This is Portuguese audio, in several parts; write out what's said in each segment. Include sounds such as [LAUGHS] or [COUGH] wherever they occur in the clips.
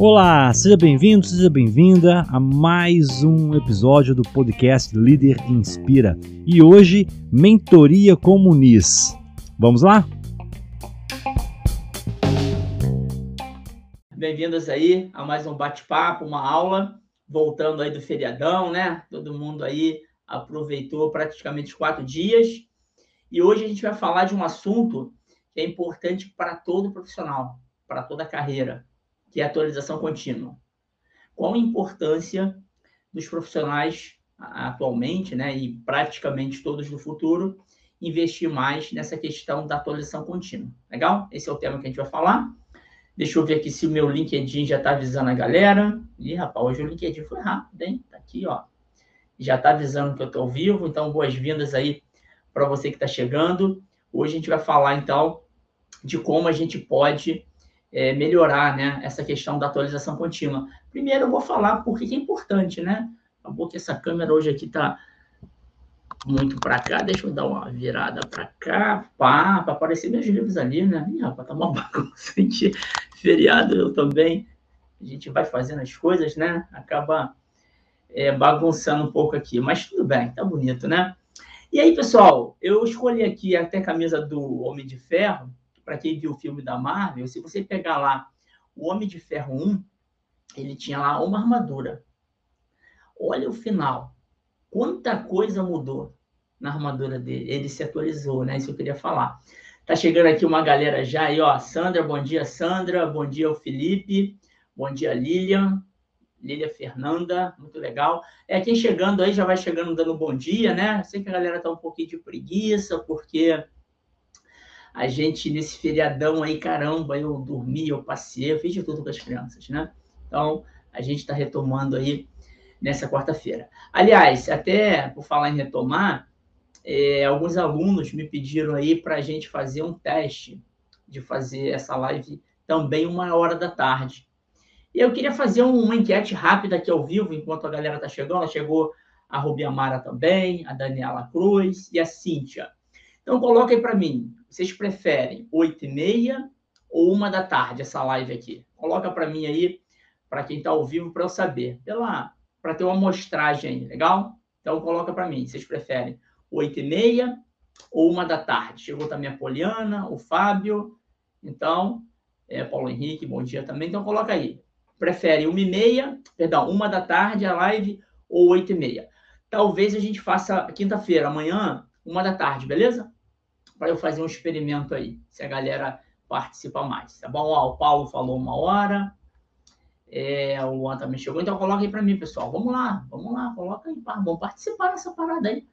Olá, seja bem-vindo, seja bem-vinda a mais um episódio do podcast Líder Inspira. E hoje, Mentoria Comunis. Vamos lá? Bem-vindos aí a mais um bate-papo, uma aula, voltando aí do feriadão, né? Todo mundo aí aproveitou praticamente quatro dias. E hoje a gente vai falar de um assunto é importante para todo profissional, para toda carreira, que é a atualização contínua. Qual a importância dos profissionais atualmente, né, e praticamente todos no futuro, investir mais nessa questão da atualização contínua. Legal? Esse é o tema que a gente vai falar. Deixa eu ver aqui se o meu LinkedIn já está avisando a galera. Ih, rapaz, hoje o LinkedIn foi rápido, hein? Tá aqui, ó. Já está avisando que eu estou ao vivo, então boas-vindas aí para você que está chegando. Hoje a gente vai falar, então, de como a gente pode é, melhorar né, essa questão da atualização contínua. Primeiro, eu vou falar por que é importante, né? Acabou que essa câmera hoje aqui está muito para cá. Deixa eu dar uma virada para cá, pá, para aparecer meus livros ali, né? Ih, rapaz, tá uma [LAUGHS] bagunça. Feriado eu também. A gente vai fazendo as coisas, né? Acaba é, bagunçando um pouco aqui, mas tudo bem, tá bonito, né? E aí, pessoal, eu escolhi aqui até a camisa do Homem de Ferro, para quem viu o filme da Marvel, se você pegar lá o Homem de Ferro 1, ele tinha lá uma armadura. Olha o final. Quanta coisa mudou na armadura dele. Ele se atualizou, né? Isso eu queria falar. Tá chegando aqui uma galera já aí, ó. Sandra, bom dia, Sandra. Bom dia, o Felipe. Bom dia, Lilian. Lília Fernanda, muito legal. É, quem chegando aí já vai chegando dando bom dia, né? Sei que a galera tá um pouquinho de preguiça, porque a gente, nesse feriadão aí, caramba, eu dormi, eu passei, eu fiz de tudo com as crianças, né? Então, a gente está retomando aí nessa quarta-feira. Aliás, até por falar em retomar, é, alguns alunos me pediram aí para a gente fazer um teste de fazer essa live também uma hora da tarde. E eu queria fazer uma enquete rápida aqui ao vivo, enquanto a galera está chegando. Chegou a Rubi Amara também, a Daniela Cruz e a Cíntia. Então, coloca aí para mim. Vocês preferem 8 e meia ou uma da tarde essa live aqui? Coloca para mim aí, para quem está ao vivo, para eu saber. Para ter uma amostragem aí, legal? Então, coloca para mim. Vocês preferem 8 e meia ou uma da tarde? Chegou também a Poliana, o Fábio. Então, é, Paulo Henrique, bom dia também. Então, coloca aí. Prefere uma e meia, perdão, uma da tarde a live ou oito e meia. Talvez a gente faça quinta-feira, amanhã, uma da tarde, beleza? Para eu fazer um experimento aí, se a galera participa mais, tá bom? Ó, o Paulo falou uma hora, é, o Juan também chegou, então coloca aí para mim, pessoal. Vamos lá, vamos lá, coloca aí, vamos participar dessa parada aí.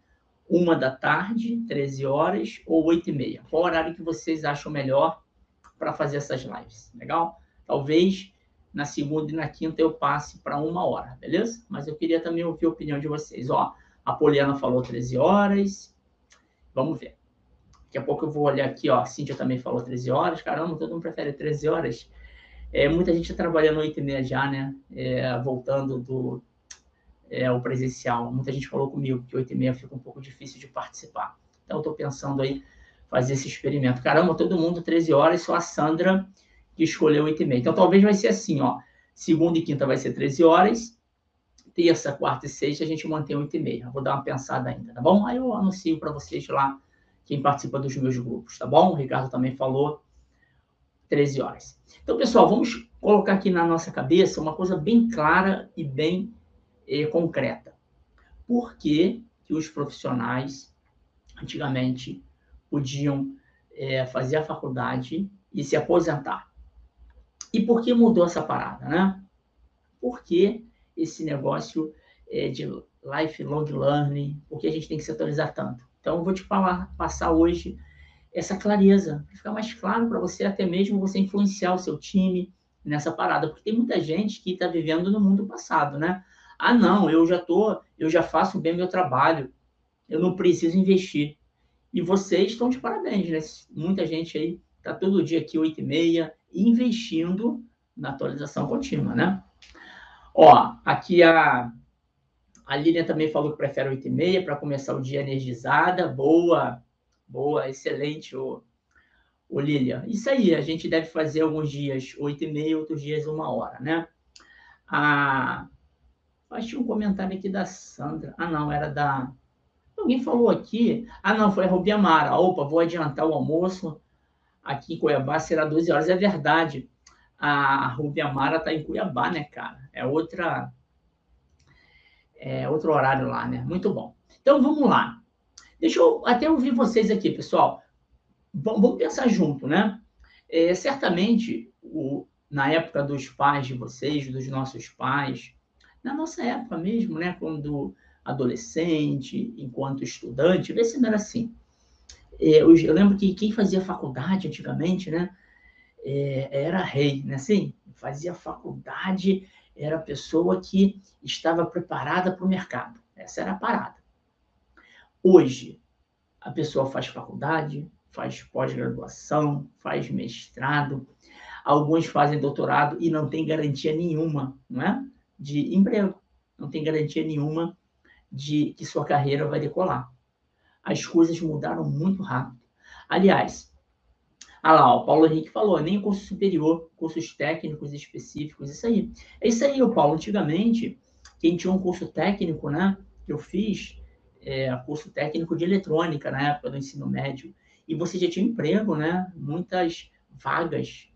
Uma da tarde, 13 horas ou 8 e meia. Qual horário que vocês acham melhor para fazer essas lives? Legal? Talvez na segunda e na quinta eu passe para uma hora, beleza? Mas eu queria também ouvir a opinião de vocês. Ó, a Poliana falou 13 horas. Vamos ver. Daqui a pouco eu vou olhar aqui, ó. A Cíntia também falou 13 horas. Caramba, todo mundo prefere 13 horas. É, muita gente está trabalhando 8 e meia já, né? É, voltando do é, o presencial. Muita gente falou comigo que 8 e meia fica um pouco difícil de participar. Então, eu estou pensando aí fazer esse experimento. Caramba, todo mundo 13 horas, só a Sandra que escolheu 8 e meia. Então, talvez vai ser assim, ó. Segunda e quinta vai ser 13 horas. Terça, quarta e sexta a gente mantém 8 e meia. Vou dar uma pensada ainda, tá bom? Aí eu anuncio para vocês lá quem participa dos meus grupos, tá bom? O Ricardo também falou 13 horas. Então, pessoal, vamos colocar aqui na nossa cabeça uma coisa bem clara e bem eh, concreta. Por que, que os profissionais antigamente podiam eh, fazer a faculdade e se aposentar? E por que mudou essa parada, né? Por que esse negócio eh, de lifelong learning? Por que a gente tem que se atualizar tanto? Então, eu vou te falar, passar hoje essa clareza, para ficar mais claro para você, até mesmo você influenciar o seu time nessa parada, porque tem muita gente que está vivendo no mundo passado, né? Ah, não, eu já tô, eu já faço bem meu trabalho, eu não preciso investir. E vocês estão de parabéns, né? Muita gente aí está todo dia aqui, 8 e meia, investindo na atualização contínua, né? Ó, aqui a a Lilian também falou que prefere 8 e meia para começar o dia energizada. Boa, boa, excelente, o, Ô, Lilia, isso aí, a gente deve fazer alguns dias oito e meia, outros dias uma hora, né? Ah, acho um comentário aqui da Sandra. Ah, não, era da... Alguém falou aqui. Ah, não, foi a Rubiamara. Opa, vou adiantar o almoço. Aqui em Cuiabá será 12 horas. É verdade. A Rubiamara está em Cuiabá, né, cara? É outra... É outro horário lá, né? Muito bom. Então, vamos lá. Deixa eu até ouvir vocês aqui, pessoal vamos pensar junto, né? É, certamente, o, na época dos pais de vocês, dos nossos pais, na nossa época mesmo, né? Quando adolescente, enquanto estudante, vê se não era assim. É, eu, eu, lembro que quem fazia faculdade antigamente, né? É, era rei, né? Assim, fazia faculdade, era a pessoa que estava preparada para o mercado. Essa era a parada. Hoje, a pessoa faz faculdade, faz pós-graduação, faz mestrado, alguns fazem doutorado e não tem garantia nenhuma não é? de emprego, não tem garantia nenhuma de que sua carreira vai decolar. As coisas mudaram muito rápido. Aliás, ah lá, o Paulo Henrique falou, nem curso superior, cursos técnicos específicos, isso aí. É isso aí, o Paulo. Antigamente, quem tinha um curso técnico, né, que eu fiz, é, curso técnico de eletrônica na época do ensino médio, e você já tinha emprego, né? Muitas vagas.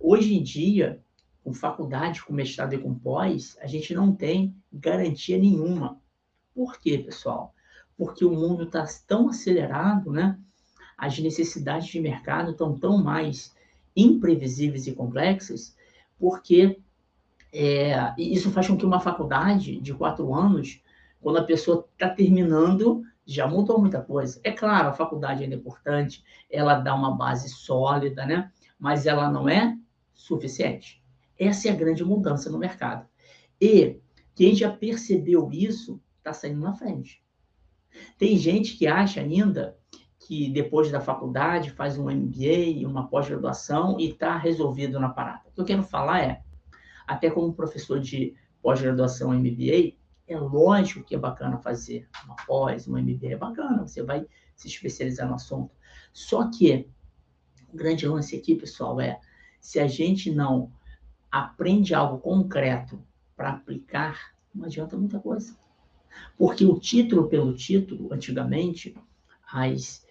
Hoje em dia, com faculdade, com mestrado e com pós, a gente não tem garantia nenhuma. Por quê, pessoal? Porque o mundo está tão acelerado, né? As necessidades de mercado estão tão mais imprevisíveis e complexas, porque é, isso faz com que uma faculdade de quatro anos, quando a pessoa está terminando, já mudou muita coisa. É claro, a faculdade ainda é importante, ela dá uma base sólida, né? Mas ela não é suficiente. Essa é a grande mudança no mercado. E quem já percebeu isso está saindo na frente. Tem gente que acha ainda que depois da faculdade faz um MBA, uma pós-graduação e está resolvido na parada. O que eu quero falar é, até como professor de pós-graduação MBA, é lógico que é bacana fazer uma pós, uma MBA, é bacana, você vai se especializar no assunto. Só que o grande lance aqui, pessoal, é se a gente não aprende algo concreto para aplicar, não adianta muita coisa. Porque o título pelo título, antigamente, as,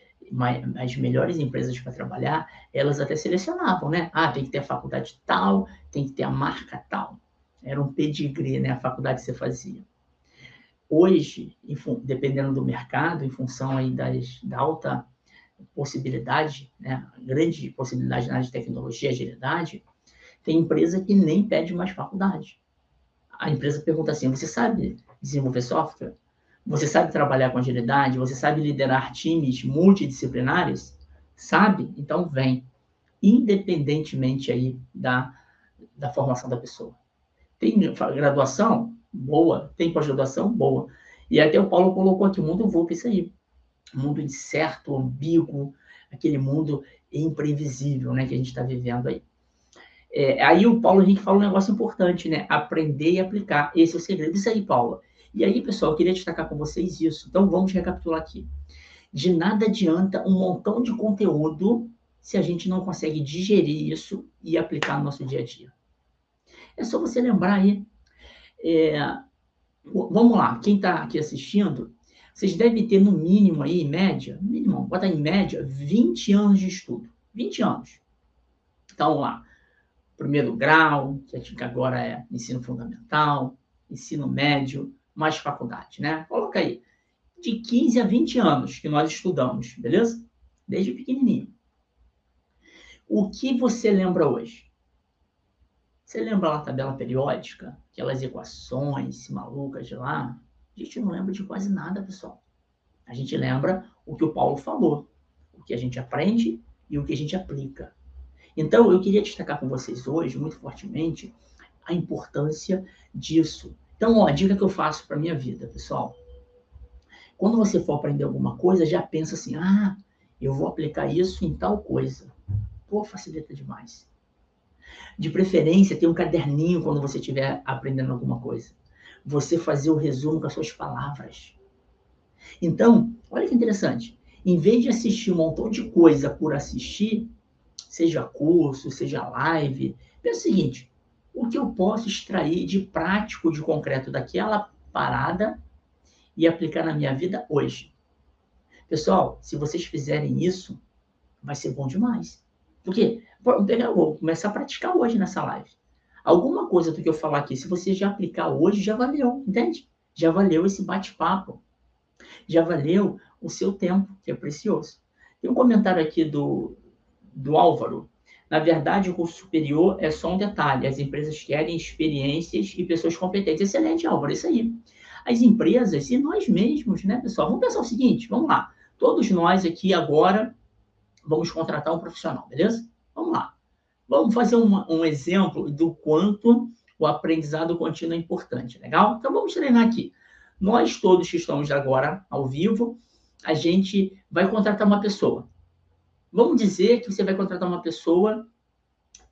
as melhores empresas para trabalhar, elas até selecionavam, né? Ah, tem que ter a faculdade tal, tem que ter a marca tal. Era um pedigree, né? A faculdade que você fazia. Hoje, dependendo do mercado, em função aí das, da alta possibilidade, né, grande possibilidade na área de tecnologia, agilidade, tem empresa que nem pede mais faculdade. A empresa pergunta assim: você sabe desenvolver software? Você sabe trabalhar com agilidade? Você sabe liderar times multidisciplinares? Sabe? Então vem, independentemente aí da, da formação da pessoa. Tem graduação? boa, tem pós-graduação boa. E até o Paulo colocou aqui, o mundo VUP, isso aí. Mundo incerto, ambíguo, aquele mundo imprevisível, né, que a gente está vivendo aí. É, aí o Paulo Henrique fala um negócio importante, né? Aprender e aplicar. Esse é o segredo. Isso aí, Paula. E aí, pessoal, eu queria destacar com vocês isso. Então, vamos recapitular aqui. De nada adianta um montão de conteúdo se a gente não consegue digerir isso e aplicar no nosso dia a dia. É só você lembrar aí é, vamos lá, quem está aqui assistindo, vocês devem ter no mínimo aí, em média, mínimo, bota em média, 20 anos de estudo. 20 anos. Então, lá, primeiro grau, que agora é ensino fundamental, ensino médio, mais faculdade, né? Coloca aí. De 15 a 20 anos que nós estudamos, beleza? Desde pequenininho. O que você lembra hoje? Você lembra lá a tabela periódica? Aquelas equações malucas de lá? A gente não lembra de quase nada, pessoal. A gente lembra o que o Paulo falou, o que a gente aprende e o que a gente aplica. Então, eu queria destacar com vocês hoje, muito fortemente, a importância disso. Então, ó, a dica que eu faço para minha vida, pessoal. Quando você for aprender alguma coisa, já pensa assim: ah, eu vou aplicar isso em tal coisa. Pô, facilita demais. De preferência, ter um caderninho quando você estiver aprendendo alguma coisa. Você fazer o resumo com as suas palavras. Então, olha que interessante. Em vez de assistir um montão de coisa por assistir, seja curso, seja live. Pensa o seguinte: o que eu posso extrair de prático, de concreto daquela parada e aplicar na minha vida hoje? Pessoal, se vocês fizerem isso, vai ser bom demais. Porque vou começar a praticar hoje nessa live. Alguma coisa do que eu falar aqui, se você já aplicar hoje, já valeu, entende? Já valeu esse bate-papo. Já valeu o seu tempo, que é precioso. Tem um comentário aqui do, do Álvaro. Na verdade, o curso superior é só um detalhe. As empresas querem experiências e pessoas competentes. Excelente, Álvaro, isso aí. As empresas e nós mesmos, né, pessoal? Vamos pensar o seguinte, vamos lá. Todos nós aqui agora vamos contratar um profissional, beleza? Vamos lá. Vamos fazer um exemplo do quanto o aprendizado contínuo é importante, legal? Então vamos treinar aqui. Nós todos que estamos agora ao vivo, a gente vai contratar uma pessoa. Vamos dizer que você vai contratar uma pessoa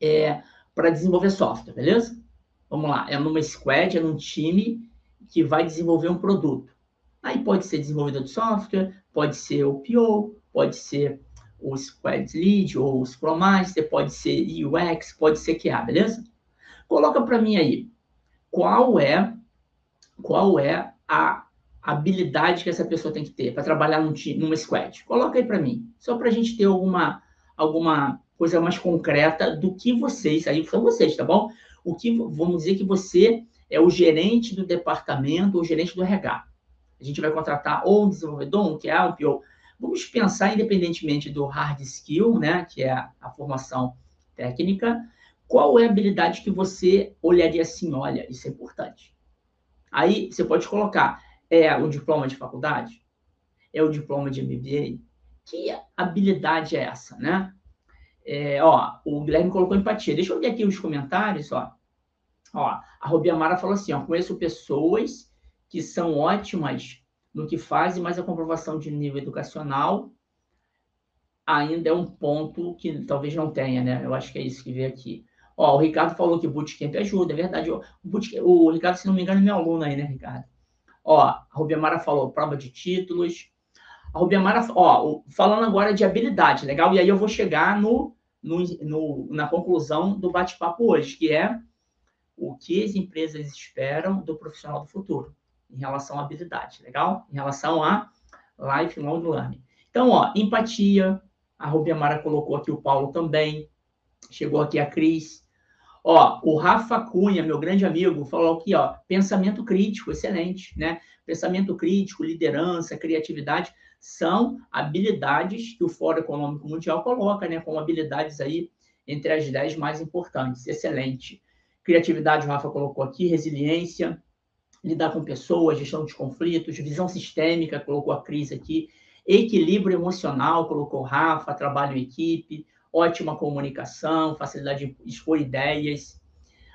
é, para desenvolver software, beleza? Vamos lá, é numa squad, é num time que vai desenvolver um produto. Aí pode ser desenvolvedor de software, pode ser o PO, pode ser o Squad Lead ou o Scrum Master, pode ser UX, pode ser QA, beleza? Coloca para mim aí, qual é qual é a habilidade que essa pessoa tem que ter para trabalhar num, numa squad? Coloca aí para mim, só para a gente ter alguma, alguma coisa mais concreta do que vocês, aí são vocês, tá bom? O que, vamos dizer que você é o gerente do departamento, o gerente do RH. A gente vai contratar ou um desenvolvedor, um QA, um PO. Vamos pensar, independentemente do hard skill, né, que é a formação técnica, qual é a habilidade que você olharia assim, olha, isso é importante. Aí você pode colocar, é o diploma de faculdade? É o diploma de MBA? Que habilidade é essa, né? É, ó, o Guilherme colocou empatia. Deixa eu ver aqui os comentários, ó. Ó, a Robi Amara falou assim, ó, conheço pessoas que são ótimas no que fazem, mas a comprovação de nível educacional ainda é um ponto que talvez não tenha, né? Eu acho que é isso que veio aqui. Ó, o Ricardo falou que Bootcamp ajuda, é verdade. O, bootcamp, o Ricardo, se não me engano, é meu aluno aí, né, Ricardo? Ó, a Rubiamara falou prova de títulos. A Rubiamara, ó, falando agora de habilidade, legal? E aí eu vou chegar no, no, no na conclusão do bate-papo hoje, que é o que as empresas esperam do profissional do futuro em relação à habilidade, legal? Em relação a lifelong learning. Então, ó, empatia, a Rubiamara colocou aqui o Paulo também, chegou aqui a Cris, Ó, o Rafa Cunha, meu grande amigo, falou aqui, ó, pensamento crítico, excelente, né? Pensamento crítico, liderança, criatividade são habilidades que o Fórum Econômico Mundial coloca, né, como habilidades aí entre as dez mais importantes. Excelente. Criatividade, o Rafa colocou aqui, resiliência, lidar com pessoas, gestão de conflitos, visão sistêmica, colocou a Cris aqui, equilíbrio emocional, colocou o Rafa, trabalho em equipe, ótima comunicação, facilidade de expor ideias.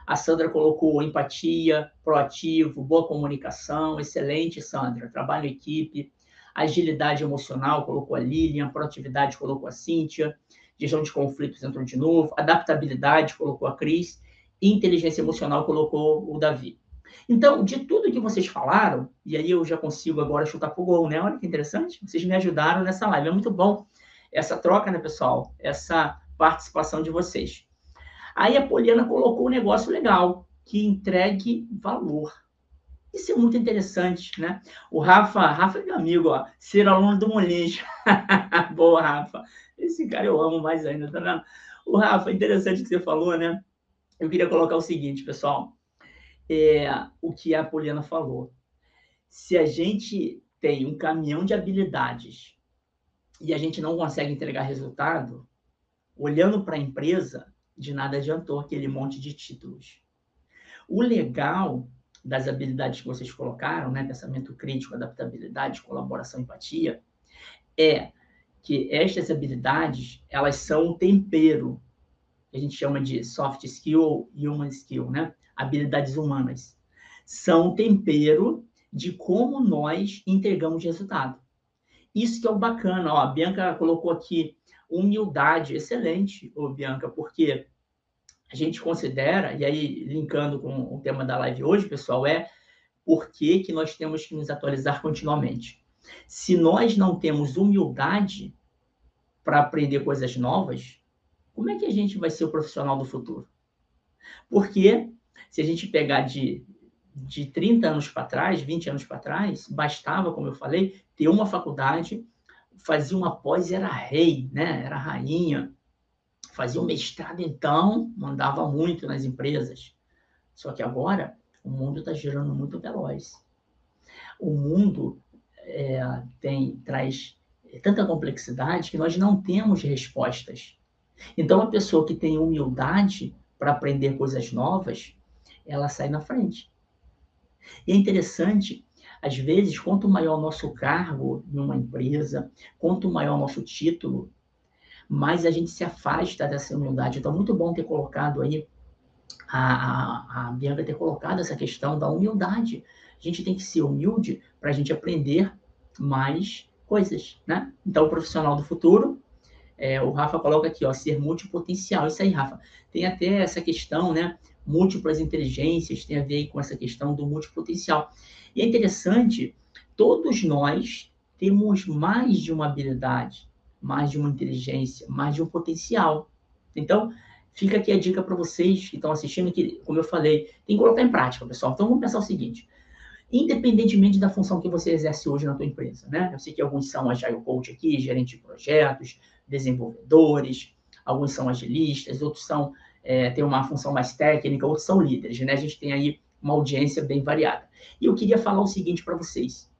A Sandra colocou empatia, proativo, boa comunicação, excelente, Sandra. Trabalho em equipe, agilidade emocional, colocou a Lilian, proatividade, colocou a Cíntia, gestão de conflitos entrou de novo, adaptabilidade, colocou a Cris, inteligência emocional, colocou o Davi. Então, de tudo que vocês falaram, e aí eu já consigo agora chutar pro gol, né? Olha que interessante, vocês me ajudaram nessa live, é muito bom essa troca, né, pessoal? Essa participação de vocês. Aí a Poliana colocou um negócio legal, que entregue valor. Isso é muito interessante, né? O Rafa, Rafa é meu amigo, ó, ser aluno do Molins. [LAUGHS] Boa, Rafa. Esse cara eu amo mais ainda, tá vendo? O Rafa, interessante que você falou, né? Eu queria colocar o seguinte, pessoal. É, o que a Poliana falou. Se a gente tem um caminhão de habilidades e a gente não consegue entregar resultado, olhando para a empresa, de nada adiantou aquele monte de títulos. O legal das habilidades que vocês colocaram, né, pensamento crítico, adaptabilidade, colaboração, empatia, é que estas habilidades, elas são um tempero, que a gente chama de soft skill ou human skill, né? Habilidades humanas. São um tempero de como nós entregamos resultado. Isso que é o bacana, ó, a Bianca colocou aqui humildade, excelente, ô Bianca, porque a gente considera, e aí linkando com o tema da live hoje, pessoal, é por que, que nós temos que nos atualizar continuamente. Se nós não temos humildade para aprender coisas novas, como é que a gente vai ser o profissional do futuro? Porque se a gente pegar de, de 30 anos para trás, 20 anos para trás, bastava, como eu falei, ter uma faculdade, fazia uma pós era rei, né? Era rainha. Fazia um mestrado, então, mandava muito nas empresas. Só que agora o mundo está girando muito veloz. O mundo é, tem, traz tanta complexidade que nós não temos respostas. Então, a pessoa que tem humildade para aprender coisas novas, ela sai na frente. E é interessante, às vezes, quanto maior o nosso cargo em uma empresa, quanto maior o nosso título, mais a gente se afasta dessa humildade. Então, muito bom ter colocado aí, a, a, a Bianca ter colocado essa questão da humildade. A gente tem que ser humilde para a gente aprender mais coisas, né? Então, o profissional do futuro, é, o Rafa coloca aqui, ó, ser multipotencial. Isso aí, Rafa. Tem até essa questão, né? Múltiplas inteligências tem a ver com essa questão do multipotencial. E é interessante, todos nós temos mais de uma habilidade, mais de uma inteligência, mais de um potencial. Então, fica aqui a dica para vocês que estão assistindo, que, como eu falei, tem que colocar em prática, pessoal. Então, vamos pensar o seguinte: independentemente da função que você exerce hoje na tua empresa, né? Eu sei que alguns são agile coach aqui, gerente de projetos, desenvolvedores, alguns são agilistas, outros são é, têm uma função mais técnica, outros são líderes, né? A gente tem aí uma audiência bem variada. E eu queria falar o seguinte para vocês,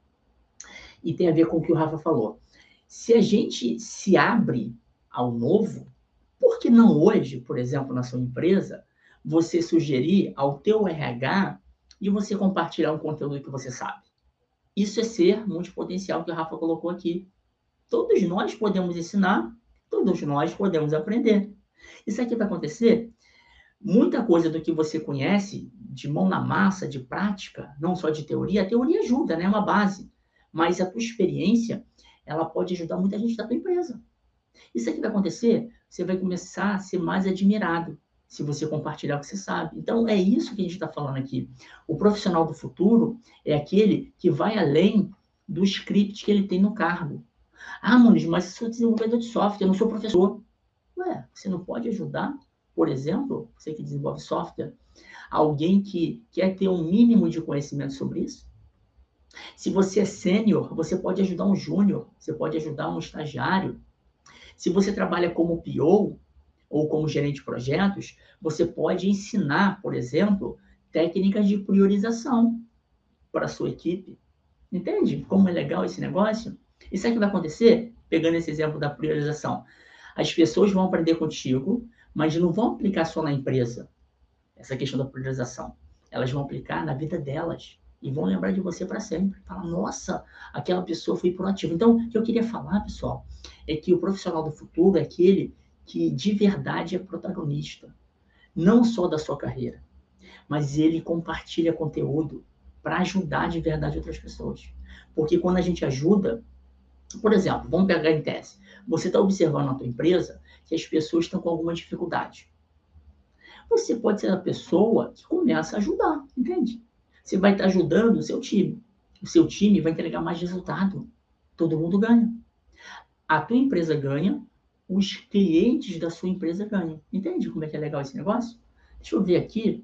e tem a ver com o que o Rafa falou. Se a gente se abre ao novo, por que não hoje, por exemplo, na sua empresa, você sugerir ao teu RH e você compartilhar um conteúdo que você sabe. Isso é ser multipotencial que o Rafa colocou aqui. Todos nós podemos ensinar, todos nós podemos aprender. Isso aqui vai acontecer. Muita coisa do que você conhece de mão na massa, de prática, não só de teoria, a teoria ajuda, né? É uma base. Mas a tua experiência, ela pode ajudar muita gente da tua empresa. Isso aqui vai acontecer, você vai começar a ser mais admirado se você compartilhar o que você sabe. Então, é isso que a gente está falando aqui. O profissional do futuro é aquele que vai além do script que ele tem no cargo. Ah, Muniz, mas eu sou desenvolvedor de software, eu não sou professor. Ué, você não pode ajudar, por exemplo, você que desenvolve software, alguém que quer ter um mínimo de conhecimento sobre isso? Se você é sênior, você pode ajudar um júnior, você pode ajudar um estagiário. Se você trabalha como PO, ou como gerente de projetos, você pode ensinar, por exemplo, técnicas de priorização para a sua equipe. Entende como é legal esse negócio? E sabe o que vai acontecer? Pegando esse exemplo da priorização. As pessoas vão aprender contigo, mas não vão aplicar só na empresa essa questão da priorização. Elas vão aplicar na vida delas e vão lembrar de você para sempre. Falar, nossa, aquela pessoa foi proativa. Então, o que eu queria falar, pessoal, é que o profissional do futuro é aquele que de verdade é protagonista, não só da sua carreira, mas ele compartilha conteúdo para ajudar de verdade outras pessoas. Porque quando a gente ajuda, por exemplo, vamos pegar em tese, você está observando na tua empresa que as pessoas estão com alguma dificuldade. Você pode ser a pessoa que começa a ajudar, entende? Você vai estar ajudando o seu time. O seu time vai entregar mais resultado. Todo mundo ganha. A tua empresa ganha, os clientes da sua empresa ganham. Entende como é que é legal esse negócio? Deixa eu ver aqui.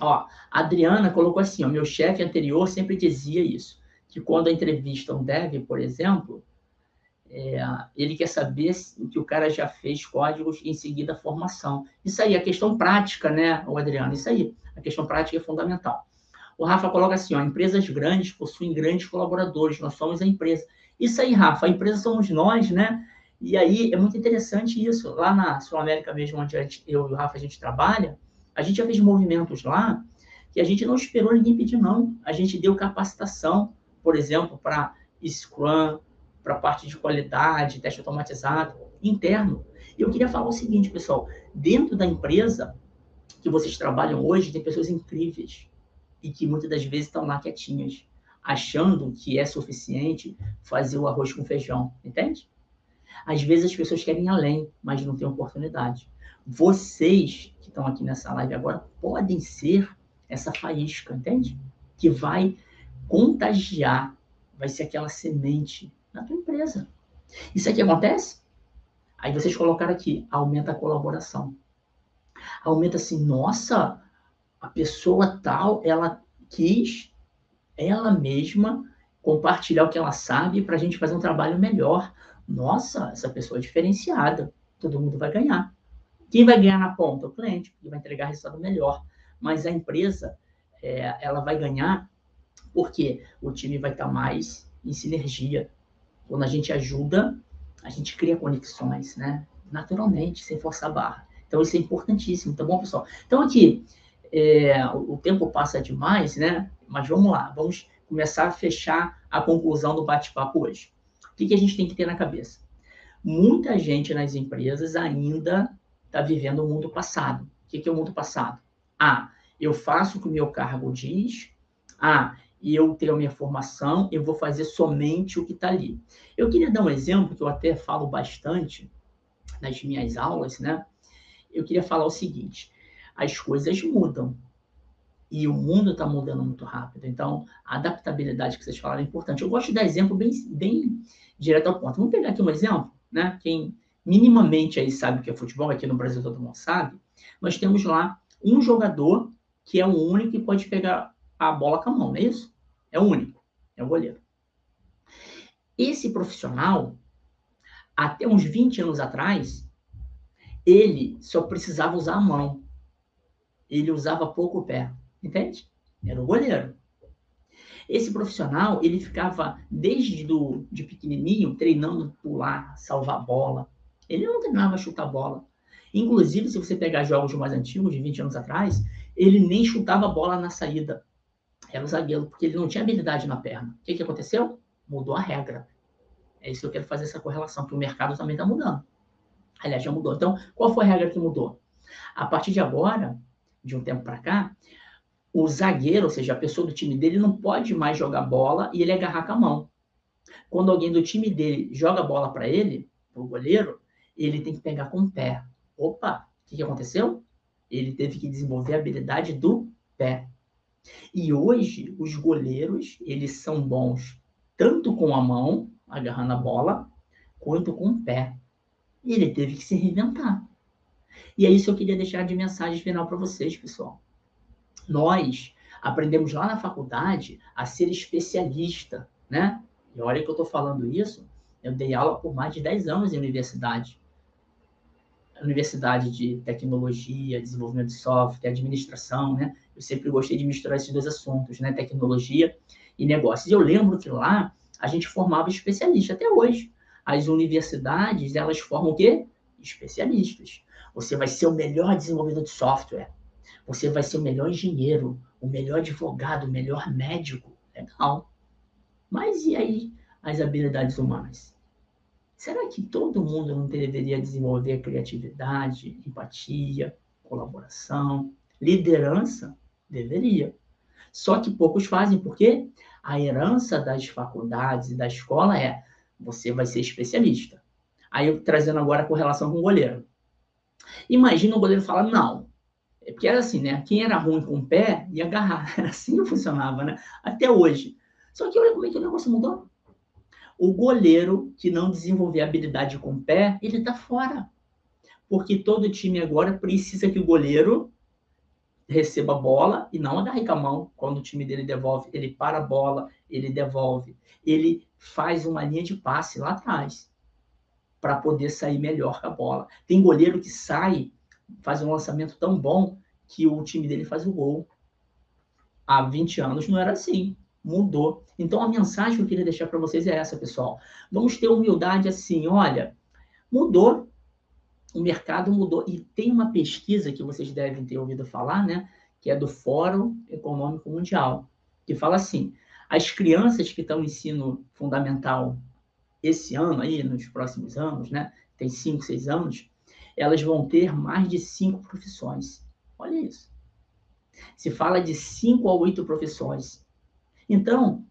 Ó, a Adriana colocou assim: ó, meu chefe anterior sempre dizia isso, que quando a entrevista um dev, por exemplo, é, ele quer saber que o cara já fez códigos e em seguida formação. Isso aí, a questão prática, né, Adriano? Isso aí, a questão prática é fundamental. O Rafa coloca assim: ó, empresas grandes possuem grandes colaboradores, nós somos a empresa. Isso aí, Rafa, a empresa somos nós, né? E aí é muito interessante isso. Lá na Sul América mesmo, onde gente, eu e o Rafa a gente trabalha, a gente já fez movimentos lá que a gente não esperou ninguém pedir, não. A gente deu capacitação, por exemplo, para Scrum, para a parte de qualidade, teste automatizado, interno. E eu queria falar o seguinte, pessoal: dentro da empresa que vocês trabalham hoje, tem pessoas incríveis e que muitas das vezes estão lá quietinhas, achando que é suficiente fazer o arroz com feijão, entende? Às vezes as pessoas querem além, mas não têm oportunidade. Vocês que estão aqui nessa live agora podem ser essa faísca, entende? Que vai contagiar, vai ser aquela semente na tua empresa. Isso aqui acontece? Aí vocês colocaram aqui, aumenta a colaboração. Aumenta assim, nossa, a pessoa tal, ela quis ela mesma compartilhar o que ela sabe para a gente fazer um trabalho melhor. Nossa, essa pessoa é diferenciada, todo mundo vai ganhar. Quem vai ganhar na ponta? O cliente, que vai entregar resultado melhor. Mas a empresa, é, ela vai ganhar porque o time vai estar mais em sinergia. Quando a gente ajuda, a gente cria conexões, né? Naturalmente, sem forçar a barra. Então, isso é importantíssimo, tá bom, pessoal? Então, aqui, é, o tempo passa demais, né? Mas vamos lá, vamos começar a fechar a conclusão do bate-papo hoje. O que, que a gente tem que ter na cabeça? Muita gente nas empresas ainda está vivendo o mundo passado. O que, que é o mundo passado? Ah, eu faço o que o meu cargo diz. Ah, eu tenho a minha formação, eu vou fazer somente o que está ali. Eu queria dar um exemplo que eu até falo bastante nas minhas aulas, né? Eu queria falar o seguinte: as coisas mudam. E o mundo está mudando muito rápido. Então, a adaptabilidade que vocês falaram é importante. Eu gosto de dar exemplo bem, bem direto ao ponto. Vamos pegar aqui um exemplo, né? Quem minimamente aí sabe o que é futebol, aqui no Brasil todo mundo sabe. Nós temos lá um jogador que é o único que pode pegar a bola com a mão, não é isso? É o único, é o goleiro. Esse profissional, até uns 20 anos atrás, ele só precisava usar a mão. Ele usava pouco o pé, entende? Era o goleiro. Esse profissional, ele ficava desde do, de pequenininho treinando pular, salvar bola. Ele não treinava chutar bola. Inclusive, se você pegar jogos mais antigos, de 20 anos atrás, ele nem chutava bola na saída. Era o zagueiro, porque ele não tinha habilidade na perna. O que, que aconteceu? Mudou a regra. É isso que eu quero fazer essa correlação, porque o mercado também está mudando. Aliás, já mudou. Então, qual foi a regra que mudou? A partir de agora, de um tempo para cá, o zagueiro, ou seja, a pessoa do time dele, não pode mais jogar bola e ele agarrar com a mão. Quando alguém do time dele joga bola para ele, para o goleiro, ele tem que pegar com o pé. Opa, o que, que aconteceu? Ele teve que desenvolver a habilidade do pé. E hoje, os goleiros, eles são bons tanto com a mão, agarrando a bola, quanto com o pé. E ele teve que se reinventar. E é isso que eu queria deixar de mensagem final para vocês, pessoal. Nós aprendemos lá na faculdade a ser especialista, né? E olha que eu estou falando isso, eu dei aula por mais de 10 anos em universidade. Universidade de tecnologia, desenvolvimento de software, administração, né? Eu sempre gostei de misturar esses dois assuntos, né? Tecnologia e negócios. E eu lembro que lá a gente formava especialistas até hoje. As universidades, elas formam o quê? Especialistas. Você vai ser o melhor desenvolvedor de software. Você vai ser o melhor engenheiro, o melhor advogado, o melhor médico. Legal. Mas e aí as habilidades humanas? Será que todo mundo não deveria desenvolver criatividade, empatia, colaboração, liderança? Deveria. Só que poucos fazem, porque a herança das faculdades e da escola é você vai ser especialista. Aí eu trazendo agora a correlação com o goleiro. Imagina o goleiro falar, não. É porque era assim, né? Quem era ruim com o pé ia agarrar. [LAUGHS] Era assim que funcionava, né? Até hoje. Só que olha como é que o negócio mudou. O goleiro que não desenvolver habilidade com o pé, ele tá fora. Porque todo time agora precisa que o goleiro receba a bola e não agarre com a mão. Quando o time dele devolve, ele para a bola, ele devolve. Ele faz uma linha de passe lá atrás para poder sair melhor com a bola. Tem goleiro que sai, faz um lançamento tão bom que o time dele faz o gol. Há 20 anos não era assim mudou. Então a mensagem que eu queria deixar para vocês é essa, pessoal. Vamos ter humildade assim, olha, mudou, o mercado mudou e tem uma pesquisa que vocês devem ter ouvido falar, né, que é do Fórum Econômico Mundial, que fala assim: as crianças que estão no ensino fundamental esse ano aí, nos próximos anos, né, tem 5, 6 anos, elas vão ter mais de cinco profissões. Olha isso. Se fala de cinco a oito profissões. Então,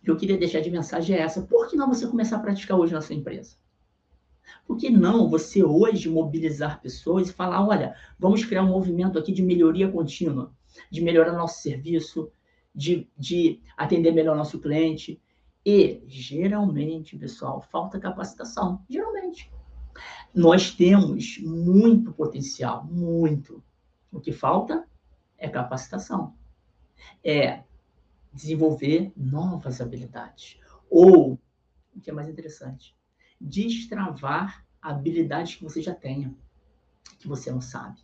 o que eu queria deixar de mensagem é essa. Por que não você começar a praticar hoje na sua empresa? Por que não você hoje mobilizar pessoas e falar, olha, vamos criar um movimento aqui de melhoria contínua, de melhorar nosso serviço, de, de atender melhor nosso cliente. E, geralmente, pessoal, falta capacitação. Geralmente. nós temos muito potencial, muito. O que falta é capacitação. É desenvolver novas habilidades. Ou, o que é mais interessante, destravar habilidades que você já tenha, que você não sabe.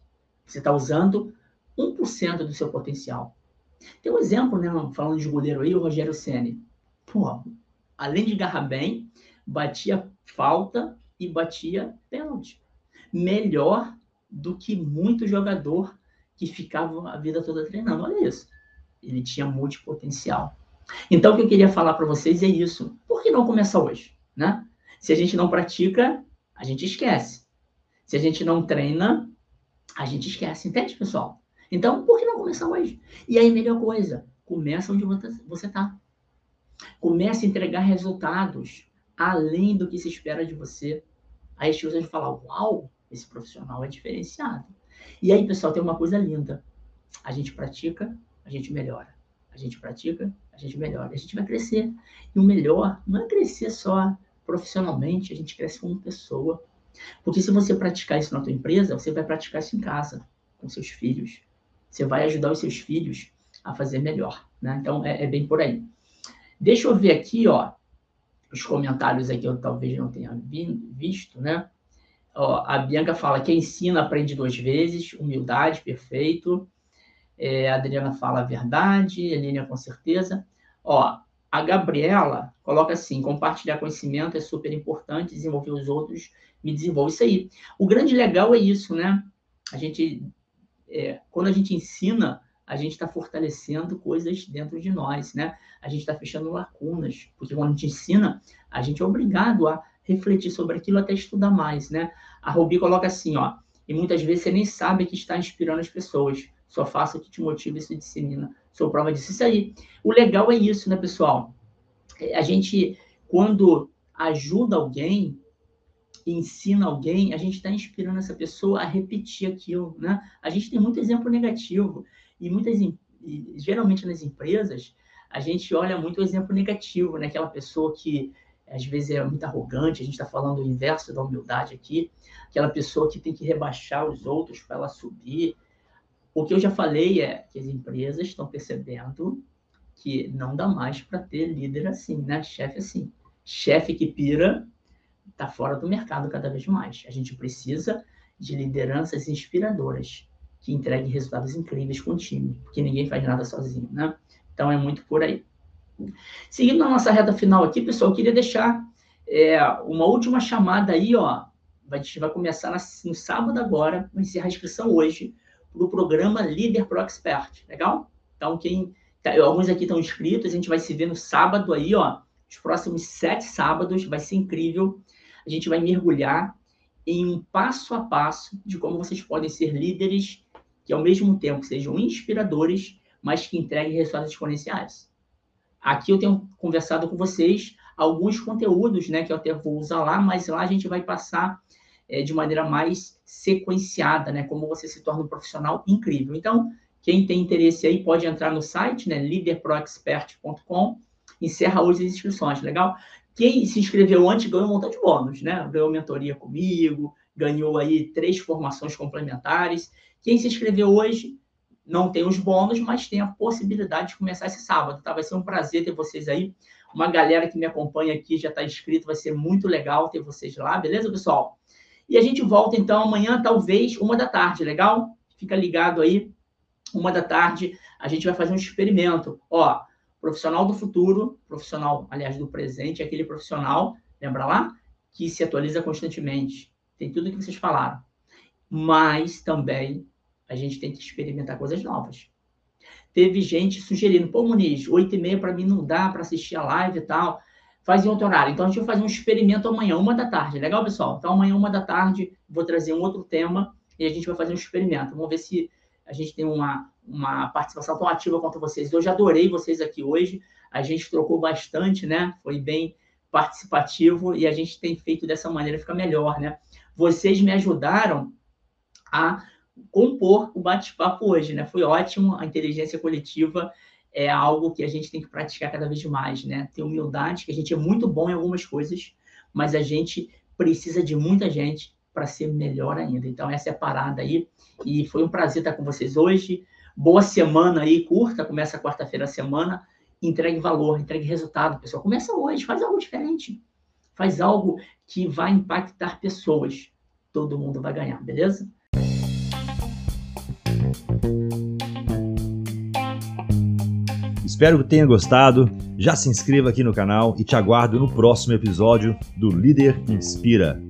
Você está usando 1% do seu potencial. Tem um exemplo, né, falando de goleiro aí, o Rogério Ceni. Pô, além de agarrar bem, batia falta e batia pênalti. Melhor do que muito jogador que ficava a vida toda treinando. Olha isso. Ele tinha multipotencial. Então, o que eu queria falar para vocês é isso. Por que não começar hoje? Né? Se a gente não pratica, a gente esquece. Se a gente não treina, a gente esquece. Entende, pessoal? Então, por que não começar hoje? E aí, melhor coisa, começa onde você está. Comece a entregar resultados além do que se espera de você. Aí as pessoas vão falar, uau, esse profissional é diferenciado. E aí, pessoal, tem uma coisa linda. A gente pratica, a gente melhora. A gente pratica, a gente melhora. A gente vai crescer. E o melhor não é crescer só profissionalmente, a gente cresce como pessoa. Porque se você praticar isso na tua empresa, você vai praticar isso em casa, com seus filhos. Você vai ajudar os seus filhos a fazer melhor. Né? Então, é, é bem por aí. Deixa eu ver aqui, ó, os comentários aqui eu talvez não tenha visto, né? Ó, a Bianca fala: quem ensina aprende duas vezes, humildade, perfeito. É, a Adriana fala a verdade, Elênia com certeza. Ó, a Gabriela coloca assim: compartilhar conhecimento é super importante, desenvolver os outros me desenvolve isso aí. O grande legal é isso, né? A gente, é, quando a gente ensina, a gente está fortalecendo coisas dentro de nós, né? A gente está fechando lacunas, porque quando a gente ensina, a gente é obrigado a refletir sobre aquilo até estudar mais, né? A Rubi coloca assim, ó, e muitas vezes você nem sabe que está inspirando as pessoas, só faça o que te motiva e se dissemina. Sou prova disso. Isso aí. O legal é isso, né, pessoal? É, a gente, quando ajuda alguém, ensina alguém, a gente está inspirando essa pessoa a repetir aquilo, né? A gente tem muito exemplo negativo e muitas e, geralmente nas empresas a gente olha muito o exemplo negativo, né? Aquela pessoa que às vezes é muito arrogante, a gente está falando o inverso da humildade aqui, aquela pessoa que tem que rebaixar os outros para ela subir. O que eu já falei é que as empresas estão percebendo que não dá mais para ter líder assim, né? Chefe assim. Chefe que pira está fora do mercado cada vez mais. A gente precisa de lideranças inspiradoras que entreguem resultados incríveis com o time, porque ninguém faz nada sozinho, né? Então é muito por aí. Seguindo na nossa reta final aqui, pessoal, eu queria deixar é, uma última chamada aí, ó. A gente vai começar no sábado agora, vai encerrar a inscrição hoje, para o programa Líder Pro Expert, legal? Então, quem. Tá, alguns aqui estão inscritos, a gente vai se ver no sábado aí, ó. Os próximos sete sábados, vai ser incrível a gente vai mergulhar em um passo a passo de como vocês podem ser líderes que, ao mesmo tempo, sejam inspiradores, mas que entreguem resultados exponenciais. Aqui eu tenho conversado com vocês alguns conteúdos, né, que eu até vou usar lá, mas lá a gente vai passar é, de maneira mais sequenciada, né, como você se torna um profissional incrível. Então, quem tem interesse aí pode entrar no site, né, leaderproexpert.com, encerra hoje as inscrições, legal? Quem se inscreveu antes ganhou um montão de bônus, né? Ganhou mentoria comigo, ganhou aí três formações complementares. Quem se inscreveu hoje não tem os bônus, mas tem a possibilidade de começar esse sábado, tá? Vai ser um prazer ter vocês aí. Uma galera que me acompanha aqui já está inscrito, vai ser muito legal ter vocês lá, beleza, pessoal? E a gente volta então amanhã, talvez, uma da tarde, legal? Fica ligado aí, uma da tarde, a gente vai fazer um experimento. Ó, Profissional do futuro, profissional, aliás, do presente, aquele profissional, lembra lá? Que se atualiza constantemente. Tem tudo que vocês falaram. Mas também a gente tem que experimentar coisas novas. Teve gente sugerindo, pô, Muniz, oito e meia para mim não dá para assistir a live e tal. Faz em outro horário. Então a gente vai fazer um experimento amanhã, uma da tarde. Legal, pessoal? Então amanhã, uma da tarde, vou trazer um outro tema e a gente vai fazer um experimento. Vamos ver se a gente tem uma, uma participação tão ativa quanto vocês. Eu já adorei vocês aqui hoje. A gente trocou bastante, né? Foi bem participativo e a gente tem feito dessa maneira ficar melhor, né? Vocês me ajudaram a compor o bate-papo hoje, né? Foi ótimo. A inteligência coletiva é algo que a gente tem que praticar cada vez mais, né? Ter humildade, que a gente é muito bom em algumas coisas, mas a gente precisa de muita gente para ser melhor ainda. Então, essa é a parada aí. E foi um prazer estar com vocês hoje. Boa semana aí, curta, começa quarta-feira a semana. Entregue valor, entregue resultado, pessoal. Começa hoje, faz algo diferente. Faz algo que vai impactar pessoas. Todo mundo vai ganhar, beleza? Espero que tenha gostado. Já se inscreva aqui no canal e te aguardo no próximo episódio do Líder Inspira.